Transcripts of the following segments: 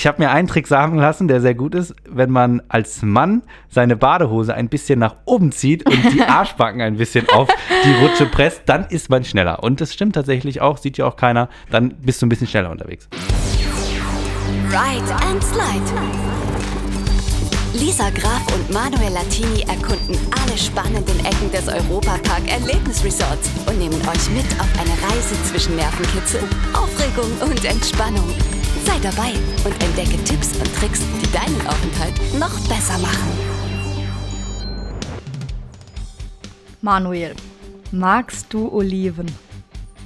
ich habe mir einen Trick sagen lassen, der sehr gut ist, wenn man als Mann seine Badehose ein bisschen nach oben zieht und die Arschbacken ein bisschen auf die Rutsche presst, dann ist man schneller. Und das stimmt tatsächlich auch, sieht ja auch keiner, dann bist du ein bisschen schneller unterwegs. Ride and Slide. Lisa Graf und Manuel Latini erkunden alle spannenden Ecken des Europapark Erlebnisresorts und nehmen euch mit auf eine Reise zwischen Nervenkitzel, Aufregung und Entspannung. Sei dabei und entdecke Tipps und Tricks, die deinen Aufenthalt noch besser machen. Manuel, magst du Oliven?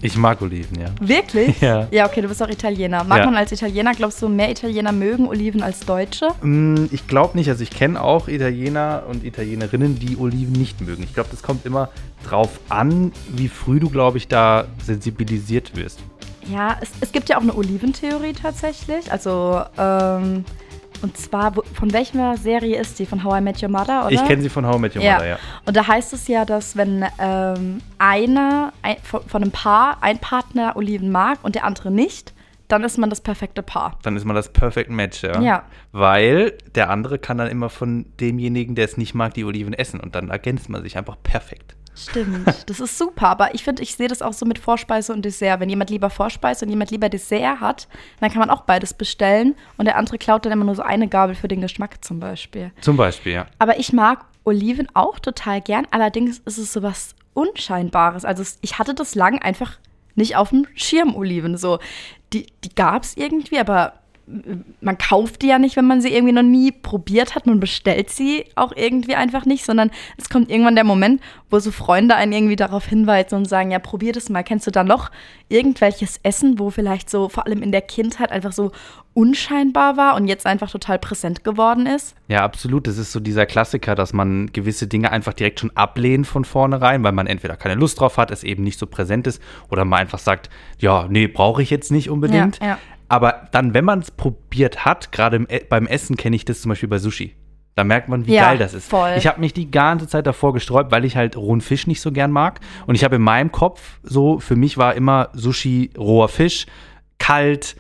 Ich mag Oliven, ja. Wirklich? Ja. Ja, okay, du bist auch Italiener. Mag Ja. man als Italiener, glaubst du, mehr Italiener mögen Oliven als Deutsche? Mm, Ich glaube nicht. Also ich kenne auch Italiener und Italienerinnen, die Oliven nicht mögen. Ich glaube, das kommt immer drauf an, wie früh du, glaube ich, da sensibilisiert wirst. Ja, es, es gibt ja auch eine Oliventheorie tatsächlich. Also, ähm, und zwar, wo, von welcher Serie ist die? Von How I Met Your Mother, oder? Ich kenne sie von How I Met Your Mother, ja. Und da heißt es ja, dass wenn ähm, einer ein, von, von einem Paar, ein Partner Oliven mag und der andere nicht, dann ist man das perfekte Paar. Dann ist man das Perfect Match, ja. Ja. Weil der andere kann dann immer von demjenigen, der es nicht mag, die Oliven essen. Und dann ergänzt man sich einfach perfekt. Stimmt, das ist super. Aber ich finde, ich sehe das auch so mit Vorspeise und Dessert. Wenn jemand lieber Vorspeise und jemand lieber Dessert hat, dann kann man auch beides bestellen und der andere klaut dann immer nur so eine Gabel für den Geschmack zum Beispiel. Zum Beispiel, ja. Aber ich mag Oliven auch total gern. Allerdings ist es so was Unscheinbares. Also ich hatte das lang einfach nicht auf dem Schirm, Oliven. So, die, die gab es irgendwie, aber man kauft die ja nicht, wenn man sie irgendwie noch nie probiert hat. Man bestellt sie auch irgendwie einfach nicht, sondern es kommt irgendwann der Moment, wo so Freunde einen irgendwie darauf hinweisen und sagen, ja, probier das mal. Kennst du da noch irgendwelches Essen, wo vielleicht so vor allem in der Kindheit einfach so unscheinbar war und jetzt einfach total präsent geworden ist? Ja, absolut. Das ist so dieser Klassiker, dass man gewisse Dinge einfach direkt schon ablehnt von vornherein, weil man entweder keine Lust drauf hat, es eben nicht so präsent ist, oder man einfach sagt, ja, nee, brauche ich jetzt nicht unbedingt. Ja, ja. Aber dann, wenn man es probiert hat, gerade E- beim Essen kenne ich das zum Beispiel bei Sushi. Da merkt man, wie Ja, geil das ist. voll. Ich habe mich die ganze Zeit davor gesträubt, weil ich halt rohen Fisch nicht so gern mag. Und ich habe in meinem Kopf so, für mich war immer Sushi roher Fisch, kalt,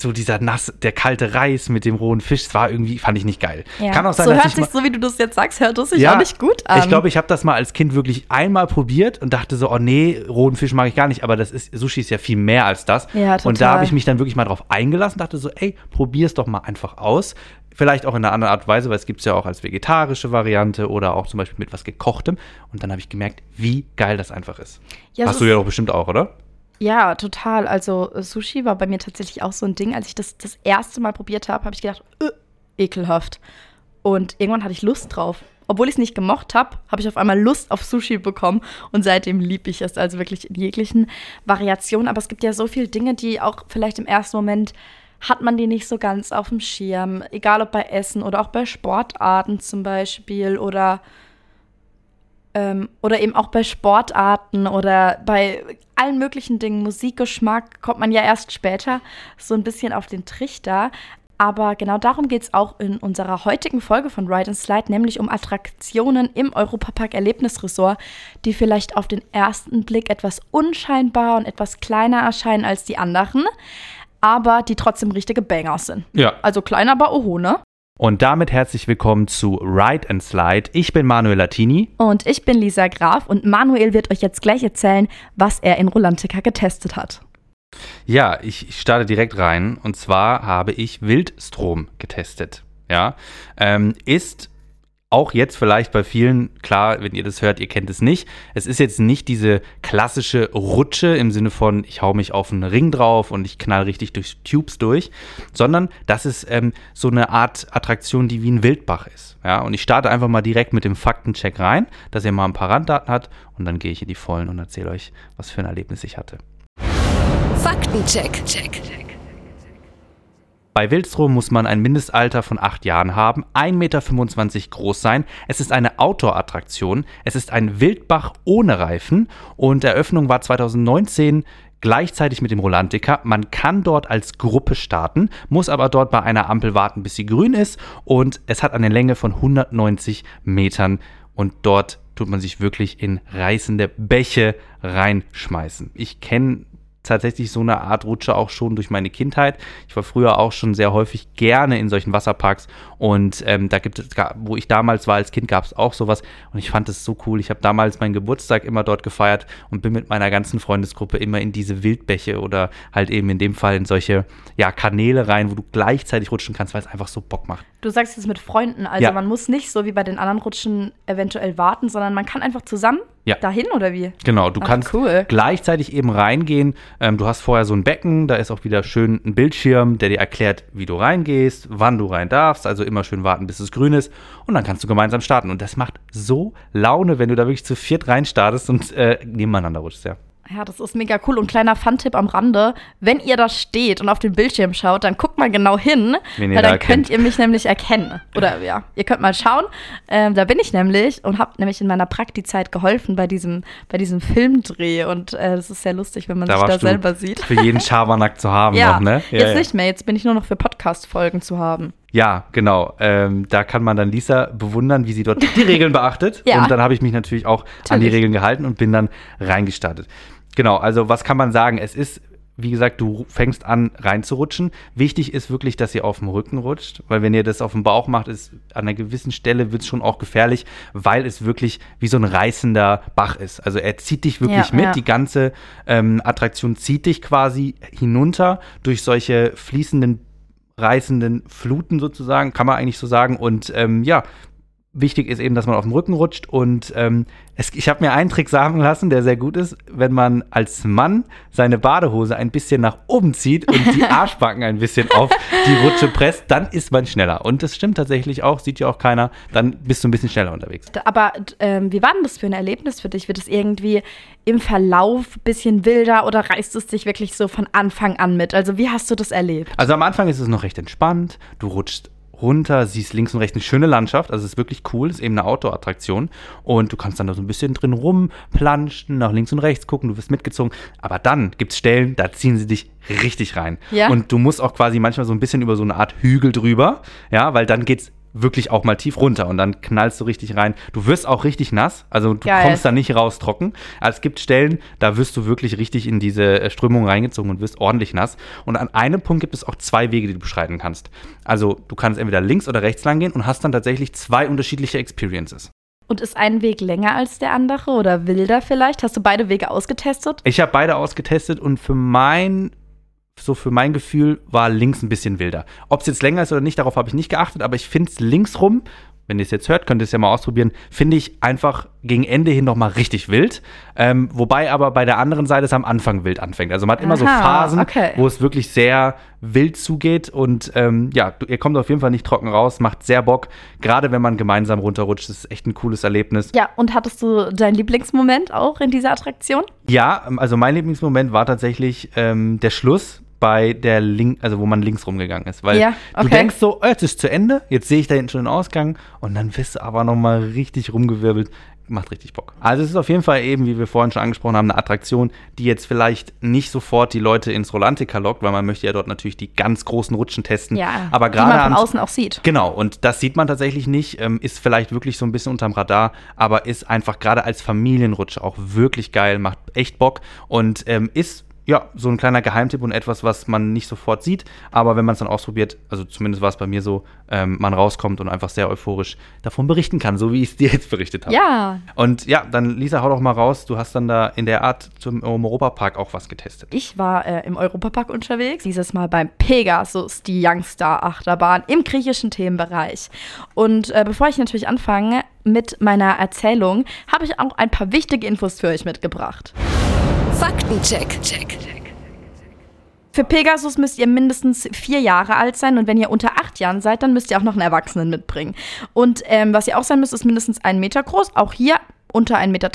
so dieser nass, der kalte Reis mit dem rohen Fisch, das war irgendwie, fand ich nicht geil. Ja. Kann auch sein, so dass hört ich sich so, wie du das jetzt sagst, hört es sich auch nicht gut an. ich glaube, ich habe das mal als Kind wirklich einmal probiert und dachte so, oh nee, rohen Fisch mag ich gar nicht, aber das ist, Sushi ist ja viel mehr als das. Ja, Und da total. habe ich mich dann wirklich mal drauf eingelassen, dachte so, ey, probier's doch mal einfach aus. Vielleicht auch in einer anderen Art und Weise, weil es gibt es ja auch als vegetarische Variante oder auch zum Beispiel mit was gekochtem. Und dann habe ich gemerkt, wie geil das einfach ist. Ja, es Hast du ja doch bestimmt auch, oder? Ja, total. Also äh, Sushi war bei mir tatsächlich auch so ein Ding. Als ich das das erste Mal probiert habe, habe ich gedacht, äh, ekelhaft. Und irgendwann hatte ich Lust drauf. Obwohl ich es nicht gemocht habe, habe ich auf einmal Lust auf Sushi bekommen und seitdem liebe ich es, also wirklich in jeglichen Variationen. Aber es gibt ja so viele Dinge, die auch vielleicht im ersten Moment hat man die nicht so ganz auf dem Schirm. Egal ob bei Essen oder auch bei Sportarten zum Beispiel oder ähm, oder eben auch bei Sportarten oder bei allen möglichen Dingen, Musikgeschmack, kommt man ja erst später so ein bisschen auf den Trichter. Aber genau darum geht es auch in unserer heutigen Folge von Ride and Slide, nämlich um Attraktionen im Europapark Erlebnisresort, die vielleicht auf den ersten Blick etwas unscheinbar und etwas kleiner erscheinen als die anderen, aber die trotzdem richtige Banger sind. Ja. Also klein, aber oho, ne? Und damit herzlich willkommen zu Ride and Slide. Ich bin Manuel Latini. Und ich bin Lisa Graf und Manuel wird euch jetzt gleich erzählen, was er in Rolantica getestet hat. Ja, ich starte direkt rein. Und zwar habe ich Wildstrom getestet. Ja, ähm, ist auch jetzt vielleicht bei vielen, klar, wenn ihr das hört, ihr kennt es nicht. Es ist jetzt nicht diese klassische Rutsche im Sinne von, ich hau mich auf einen Ring drauf und ich knall richtig durch Tubes durch, sondern das ist ähm, so eine Art Attraktion, die wie ein Wildbach ist. Ja, und ich starte einfach mal direkt mit dem Faktencheck rein, dass ihr mal ein paar Randdaten habt und dann gehe ich in die Vollen und erzähle euch, was für ein Erlebnis ich hatte. Faktencheck. Check. Bei Wildstrom muss man ein Mindestalter von 8 Jahren haben, 1,25 Meter groß sein. Es ist eine Outdoor-Attraktion. Es ist ein Wildbach ohne Reifen und Eröffnung war 2019 gleichzeitig mit dem Rolantica. Man kann dort als Gruppe starten, muss aber dort bei einer Ampel warten, bis sie grün ist und es hat eine Länge von 190 Metern und dort tut man sich wirklich in reißende Bäche reinschmeißen. Ich kenne tatsächlich so eine Art Rutsche auch schon durch meine Kindheit. Ich war früher auch schon sehr häufig gerne in solchen Wasserparks und ähm, da gibt es, wo ich damals war als Kind, gab es auch sowas und ich fand es so cool. Ich habe damals meinen Geburtstag immer dort gefeiert und bin mit meiner ganzen Freundesgruppe immer in diese Wildbäche oder halt eben in dem Fall in solche ja, Kanäle rein, wo du gleichzeitig rutschen kannst, weil es einfach so Bock macht. Du sagst jetzt mit Freunden, also Ja. man muss nicht so wie bei den anderen Rutschen eventuell warten, sondern man kann einfach zusammen Ja. dahin oder wie? Genau, du Ach, kannst cool. gleichzeitig eben reingehen. Ähm, du hast vorher so ein Becken, da ist auch wieder schön ein Bildschirm, der dir erklärt, wie du reingehst, wann du rein darfst. Also immer schön warten, bis es grün ist. Und dann kannst du gemeinsam starten. Und das macht so Laune, wenn du da wirklich zu viert reinstartest und äh, nebeneinander rutschst, ja. Ja, das ist mega cool. Und kleiner Fun-Tipp am Rande: Wenn ihr da steht und auf den Bildschirm schaut, dann guckt mal genau hin, Wen weil da dann könnt ihr mich nämlich erkennen. Oder ja, ihr könnt mal schauen. Ähm, da bin ich nämlich und habe nämlich in meiner Praktikzeit geholfen bei diesem, bei diesem Filmdreh. Und äh, das ist sehr lustig, wenn man Da sich da selber sieht. Für jeden Schabernack zu haben Ja, noch, ne? Ja, jetzt ja. nicht mehr. Jetzt bin ich nur noch für Podcast-Folgen zu haben. Ja, genau. Ähm, da kann man dann Lisa bewundern, wie sie dort die Regeln beachtet. Ja. Und dann habe ich mich natürlich auch an die Natürlich. Regeln gehalten und bin dann reingestartet. Genau, also was kann man sagen? Es ist, wie gesagt, du fängst an reinzurutschen. Wichtig ist wirklich, dass ihr auf dem Rücken rutscht, weil wenn ihr das auf dem Bauch macht, ist an einer gewissen Stelle wird es schon auch gefährlich, weil es wirklich wie so ein reißender Bach ist. Also er zieht dich wirklich Ja, mit, ja. die ganze ähm, Attraktion zieht dich quasi hinunter durch solche fließenden reißenden Fluten sozusagen, kann man eigentlich so sagen. Und ähm, ja, wichtig ist eben, dass man auf dem Rücken rutscht. Und ähm, es, ich habe mir einen Trick sagen lassen, der sehr gut ist, wenn man als Mann seine Badehose ein bisschen nach oben zieht und die Arschbacken ein bisschen auf die Rutsche presst, dann ist man schneller. Und das stimmt tatsächlich auch, sieht ja auch keiner, dann bist du ein bisschen schneller unterwegs. Aber ähm, wie war denn das für ein Erlebnis für dich? Wird es irgendwie im Verlauf ein bisschen wilder oder reißt es dich wirklich so von Anfang an mit? Also wie hast du das erlebt? Also am Anfang ist es noch recht entspannt. Du rutschst runter, siehst links und rechts eine schöne Landschaft. Also es ist wirklich cool, ist eben eine Outdoor-Attraktion. Und du kannst dann da so ein bisschen drin rumplanschen, nach links und rechts gucken, du wirst mitgezogen. Aber dann gibt es Stellen, da ziehen sie dich richtig rein. Ja. Und du musst auch quasi manchmal so ein bisschen über so eine Art Hügel drüber, ja, weil dann geht's wirklich auch mal tief runter und dann knallst du richtig rein. Du wirst auch richtig nass, also du Geil. kommst da nicht raus trocken. Also es gibt Stellen, da wirst du wirklich richtig in diese äh, Strömung reingezogen und wirst ordentlich nass. Und an einem Punkt gibt es auch zwei Wege, die du beschreiten kannst. Also du kannst entweder links oder rechts lang gehen und hast dann tatsächlich zwei unterschiedliche Experiences. Und ist ein Weg länger als der andere oder wilder vielleicht? Hast du beide Wege ausgetestet? Ich habe beide ausgetestet und für mein so für mein Gefühl war links ein bisschen wilder. Ob es jetzt länger ist oder nicht, darauf habe ich nicht geachtet, aber ich finde es links rum, wenn ihr es jetzt hört, könnt ihr es ja mal ausprobieren, finde ich einfach gegen Ende hin nochmal richtig wild. Ähm, wobei aber bei der anderen Seite es am Anfang wild anfängt. Also man hat immer so Aha, Phasen, okay. wo es wirklich sehr wild zugeht und ähm, ja, ihr kommt auf jeden Fall nicht trocken raus, macht sehr Bock. Gerade wenn man gemeinsam runterrutscht, das ist echt ein cooles Erlebnis. Ja, und hattest du deinen Lieblingsmoment auch in dieser Attraktion? Ja, ähm, also mein Lieblingsmoment war tatsächlich ähm, der Schluss bei der Link, also wo man links rumgegangen ist. Weil Ja, du okay. denkst so, oh, jetzt ist zu Ende, jetzt sehe ich da hinten schon den Ausgang und dann wirst du aber nochmal richtig rumgewirbelt. Macht richtig Bock. Also es ist auf jeden Fall eben, wie wir vorhin schon angesprochen haben, eine Attraktion, die jetzt vielleicht nicht sofort die Leute ins Rolantica lockt, weil man möchte ja dort natürlich die ganz großen Rutschen testen. Ja, aber die man gerade von außen auch sieht. Genau, und das sieht man tatsächlich nicht, ähm, ist vielleicht wirklich so ein bisschen unterm Radar, aber ist einfach gerade als Familienrutsche auch wirklich geil, macht echt Bock und ähm, ist ja so ein kleiner Geheimtipp und etwas, was man nicht sofort sieht, aber wenn man es dann ausprobiert, also zumindest war es bei mir so, ähm, man rauskommt und einfach sehr euphorisch davon berichten kann, so wie ich es dir jetzt berichtet habe. Ja, Und ja, dann Lisa, hau doch mal raus, du hast dann da in der Art zum Europapark auch was getestet. ich war äh, im Europapark unterwegs, dieses Mal beim Pegasus, die Youngstar Achterbahn im griechischen Themenbereich. Und äh, bevor ich natürlich anfange mit meiner Erzählung, habe ich auch ein paar wichtige Infos für euch mitgebracht. Faktencheck. Check. Für Pegasus müsst ihr mindestens vier Jahre alt sein und wenn ihr unter acht Jahren seid, dann müsst ihr auch noch einen Erwachsenen mitbringen. Und ähm, was ihr auch sein müsst, ist mindestens einen Meter groß. Auch hier unter 1,30 Meter,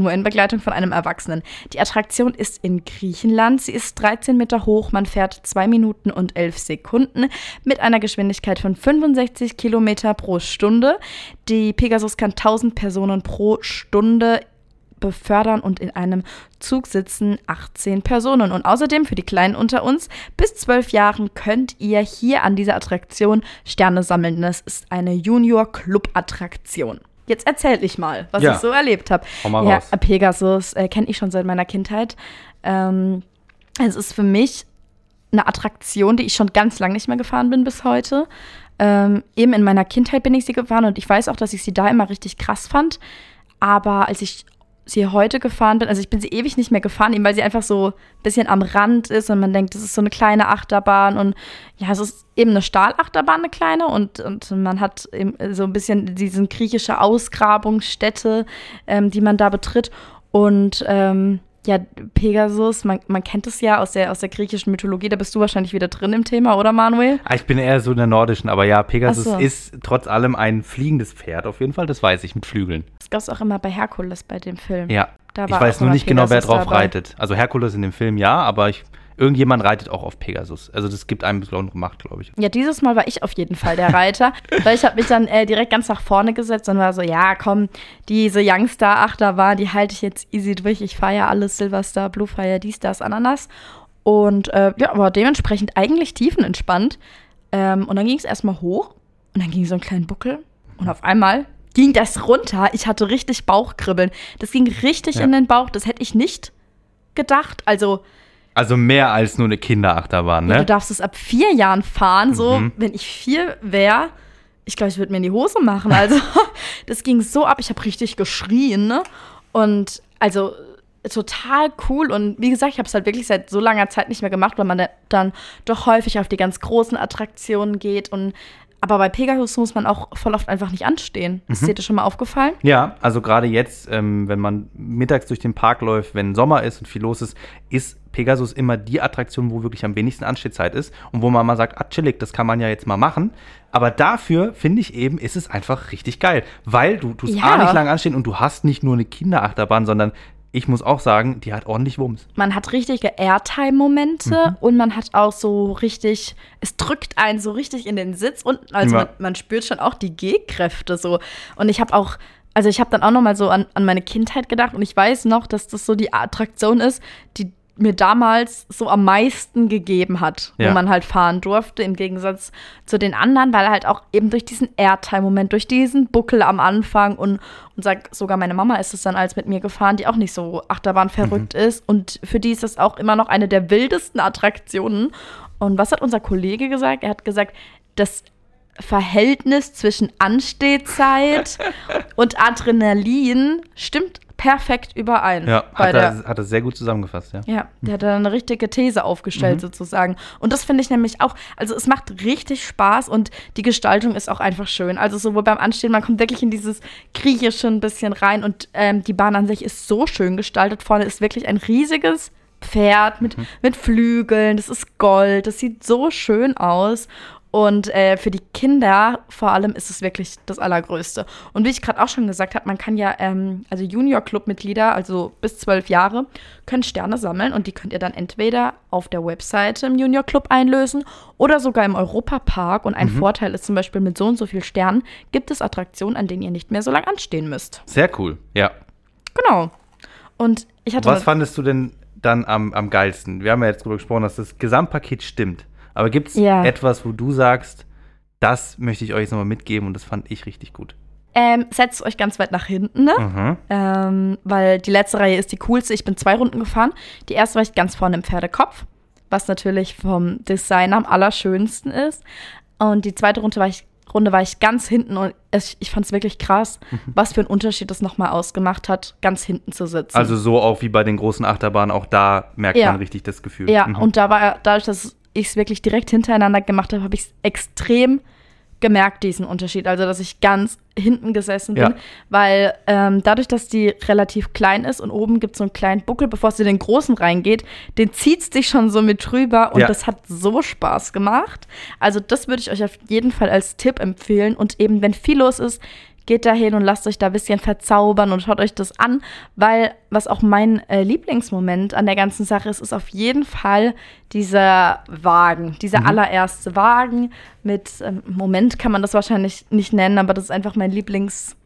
nur in Begleitung von einem Erwachsenen. Die Attraktion ist in Griechenland. Sie ist 13 Meter hoch. Man fährt 2 Minuten und 11 Sekunden mit einer Geschwindigkeit von 65 Kilometer pro Stunde. Die Pegasus kann 1000 Personen pro Stunde befördern und in einem Zug sitzen 18 Personen. Und außerdem für die Kleinen unter uns, bis 12 Jahren könnt ihr hier an dieser Attraktion Sterne sammeln. Das ist eine Junior-Club-Attraktion. Jetzt erzähl ich mal, was Ja. ich so erlebt habe. Ja, raus. Pegasus äh, kenne ich schon seit meiner Kindheit. Ähm, Es ist für mich eine Attraktion, die ich schon ganz lange nicht mehr gefahren bin bis heute. Ähm, eben in meiner Kindheit bin ich sie gefahren und ich weiß auch, dass ich sie da immer richtig krass fand. Aber als ich sie heute gefahren bin, also ich bin sie ewig nicht mehr gefahren, eben weil sie einfach so ein bisschen am Rand ist und man denkt, das ist so eine kleine Achterbahn und ja, es ist eben eine Stahlachterbahn, eine kleine und, und man hat eben so ein bisschen diese griechische Ausgrabungsstätte, ähm, die man da betritt und ähm, ja, Pegasus, man, man kennt es ja aus der, aus der griechischen Mythologie, da bist du wahrscheinlich wieder drin im Thema, oder Manuel? Ah, Ich bin eher so in der nordischen, aber ja, Pegasus so. ist trotz allem ein fliegendes Pferd, auf jeden Fall, das weiß ich, mit Flügeln. Das gab es auch immer bei Herkules bei dem Film. Ja. Da ich weiß nur nicht genau, wer Pegasus drauf dabei. reitet. Also Herkules in dem Film ja, aber ich, irgendjemand reitet auch auf Pegasus. Also das gibt einem besondere Macht, glaube ich. Ja, dieses Mal war ich auf jeden Fall der Reiter, weil ich habe mich dann äh, direkt ganz nach vorne gesetzt und war so, ja, komm, diese Youngstar-Achterbahn, die halte ich jetzt easy durch. Ich ja alles Silverstar, Bluefire, dies, das, Ananas. Und äh, ja, aber dementsprechend eigentlich tiefenentspannt. Ähm, und dann ging es erstmal hoch und dann ging so ein kleinen Buckel und auf einmal ging das runter. Ich hatte richtig Bauchkribbeln. Das ging richtig Ja. in den Bauch. Das hätte ich nicht gedacht. Also Also mehr als nur eine Kinderachterbahn, ja, du ne? darfst es ab vier Jahren fahren. So, Mhm. wenn ich vier wäre, ich glaube, ich würde mir in die Hose machen. Also, das ging so ab. Ich habe richtig geschrien. Ne? Und also total cool. Und wie gesagt, ich habe es halt wirklich seit so langer Zeit nicht mehr gemacht, weil man da- dann doch häufig auf die ganz großen Attraktionen geht. Und aber bei Pegasus muss man auch voll oft einfach nicht anstehen. Mhm. Ist dir das schon mal aufgefallen? Ja, also gerade jetzt, ähm, wenn man mittags durch den Park läuft, wenn Sommer ist und viel los ist, ist Pegasus immer die Attraktion, wo wirklich am wenigsten Anstehzeit ist und wo man mal sagt, ah, chillig, das kann man ja jetzt mal machen. Aber dafür, finde ich eben, ist es einfach richtig geil, weil du tust Ja. A nicht lange anstehen und du hast nicht nur eine Kinderachterbahn, sondern ich muss auch sagen, die hat ordentlich Wumms. man hat richtige Airtime-Momente und man hat auch so richtig, es drückt einen so richtig in den Sitz und also Ja. man, man spürt schon auch die G-Kräfte so. Und ich habe auch, also ich habe dann auch noch mal so an, an meine Kindheit gedacht und ich weiß noch, dass das so die Attraktion ist, die mir damals so am meisten gegeben hat, Ja. wo man halt fahren durfte, im Gegensatz zu den anderen, weil halt auch eben durch diesen Airtime-Moment, durch diesen Buckel am Anfang und, und sag, sogar meine Mama ist es dann als mit mir gefahren, die auch nicht so Achterbahn verrückt ist und für die ist das auch immer noch eine der wildesten Attraktionen. Und was hat unser Kollege gesagt? Er hat gesagt, das Verhältnis zwischen Anstehzeit und Adrenalin stimmt perfekt überein. Ja, hat er, hat er sehr gut zusammengefasst, ja. ja, der hat da eine richtige These aufgestellt Mhm. sozusagen. Und das finde ich nämlich auch, also es macht richtig Spaß und die Gestaltung ist auch einfach schön. Also sowohl beim Anstehen, man kommt wirklich in dieses Griechische ein bisschen rein und ähm, die Bahn an sich ist so schön gestaltet. Vorne ist wirklich ein riesiges Pferd mit, Mhm. mit Flügeln, das ist Gold, das sieht so schön aus. Und äh, für die Kinder vor allem ist es wirklich das Allergrößte. Und wie ich gerade auch schon gesagt habe, man kann ja, ähm, also Junior-Club-Mitglieder, also bis zwölf Jahre, können Sterne sammeln und die könnt ihr dann entweder auf der Webseite im Junior-Club einlösen oder sogar im Europapark. Und ein Vorteil ist zum Beispiel mit so und so viel Sternen gibt es Attraktionen, an denen ihr nicht mehr so lange anstehen müsst. Sehr cool, ja. Genau. Und ich hatte. Was fandest du denn dann am, am geilsten? Wir haben ja jetzt darüber gesprochen, dass das Gesamtpaket stimmt. Aber gibt es Ja. etwas, wo du sagst, das möchte ich euch jetzt nochmal mitgeben und das fand ich richtig gut? ähm, setzt euch ganz weit nach hinten, ne? Mhm. Ähm, weil die letzte Reihe ist die coolste. Ich bin zwei Runden gefahren. Die erste war ich ganz vorne im Pferdekopf, was natürlich vom Design am allerschönsten ist. Und die zweite Runde war ich, Runde war ich ganz hinten und es, ich fand es wirklich krass, Mhm. was für einen Unterschied das nochmal ausgemacht hat, ganz hinten zu sitzen. Also so auch wie bei den großen Achterbahnen, auch da merkt Ja. man richtig das Gefühl. Ja, Mhm. und da war, dadurch, dass ich es wirklich direkt hintereinander gemacht habe, habe ich es extrem gemerkt, diesen Unterschied. Also, dass ich ganz hinten gesessen bin, Ja. weil ähm, dadurch, dass die relativ klein ist und oben gibt es so einen kleinen Buckel, bevor es in den großen reingeht, den zieht es dich schon so mit drüber und Ja. das hat so Spaß gemacht. Also, das würde ich euch auf jeden Fall als Tipp empfehlen. Und eben, wenn viel los ist, geht da hin und lasst euch da ein bisschen verzaubern und schaut euch das an, weil was auch mein äh, Lieblingsmoment an der ganzen Sache ist, ist auf jeden Fall dieser Wagen, dieser allererste Wagen mit, ähm, Moment kann man das wahrscheinlich nicht nennen, aber das ist einfach mein Lieblings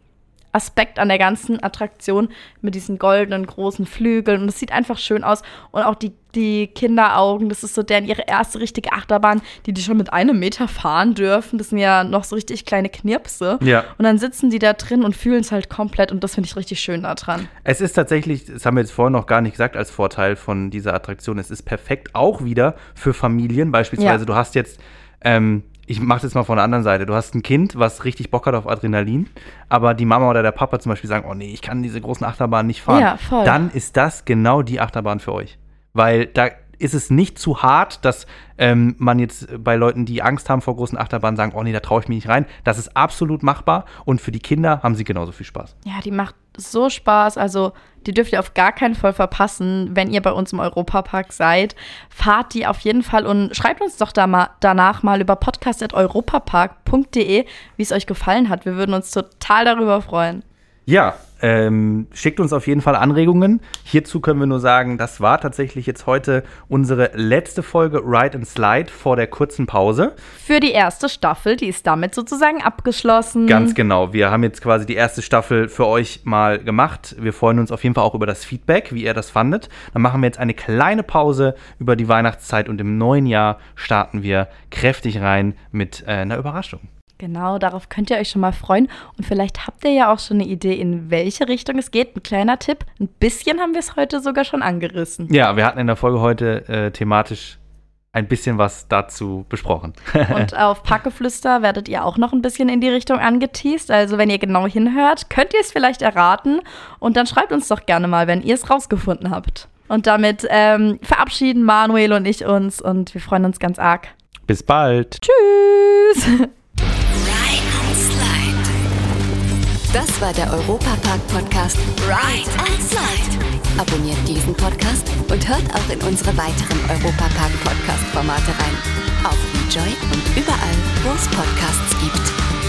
Aspekt an der ganzen Attraktion mit diesen goldenen großen Flügeln. Und es sieht einfach schön aus. Und auch die, die Kinderaugen, das ist so deren ihre erste richtige Achterbahn, die die schon mit einem Meter fahren dürfen. Das sind ja noch so richtig kleine Knirpse. Ja. Und dann sitzen die da drin und fühlen es halt komplett. Und das finde ich richtig schön daran. Es ist tatsächlich, das haben wir jetzt vorhin noch gar nicht gesagt als Vorteil von dieser Attraktion, es ist perfekt auch wieder für Familien. Beispielsweise, Ja. du hast jetzt, ähm, ich mache das mal von der anderen Seite, du hast ein Kind, was richtig Bock hat auf Adrenalin, aber die Mama oder der Papa zum Beispiel sagen, oh nee, ich kann diese großen Achterbahnen nicht fahren. Ja, voll. Dann ist das genau die Achterbahn für euch. Weil da ist es nicht zu hart, dass ähm, man jetzt bei Leuten, die Angst haben vor großen Achterbahnen, sagen, oh nee, da traue ich mich nicht rein. Das ist absolut machbar und für die Kinder haben sie genauso viel Spaß. Ja, die macht so Spaß. Also, die dürft ihr auf gar keinen Fall verpassen, wenn ihr bei uns im Europapark seid. Fahrt die auf jeden Fall und schreibt uns doch da mal, danach mal über podcast.europapark.de, wie es euch gefallen hat. Wir würden uns total darüber freuen. Ja, ähm, schickt uns auf jeden Fall Anregungen. Hierzu können wir nur sagen, das war tatsächlich jetzt heute unsere letzte Folge Ride and Slide vor der kurzen Pause. Für die erste Staffel, die ist damit sozusagen abgeschlossen. Ganz genau. Wir haben jetzt quasi die erste Staffel für euch mal gemacht. Wir freuen uns auf jeden Fall auch über das Feedback, wie ihr das fandet. Dann machen wir jetzt eine kleine Pause über die Weihnachtszeit und im neuen Jahr starten wir kräftig rein mit äh, einer Überraschung. Genau, darauf könnt ihr euch schon mal freuen. Und vielleicht habt ihr ja auch schon eine Idee, in welche Richtung es geht. Ein kleiner Tipp. Ein bisschen haben wir es heute sogar schon angerissen. Ja, wir hatten in der Folge heute äh, thematisch ein bisschen was dazu besprochen. Und auf Packeflüster werdet ihr auch noch ein bisschen in die Richtung angeteased. Also wenn ihr genau hinhört, könnt ihr es vielleicht erraten. Und dann schreibt uns doch gerne mal, wenn ihr es rausgefunden habt. Und damit ähm, verabschieden Manuel und ich uns und wir freuen uns ganz arg. Bis bald. Tschüss! Das war der Europapark-Podcast Ride and Slide. Abonniert diesen Podcast und hört auch in unsere weiteren Europapark-Podcast-Formate rein. Auf Enjoy und überall, wo es Podcasts gibt.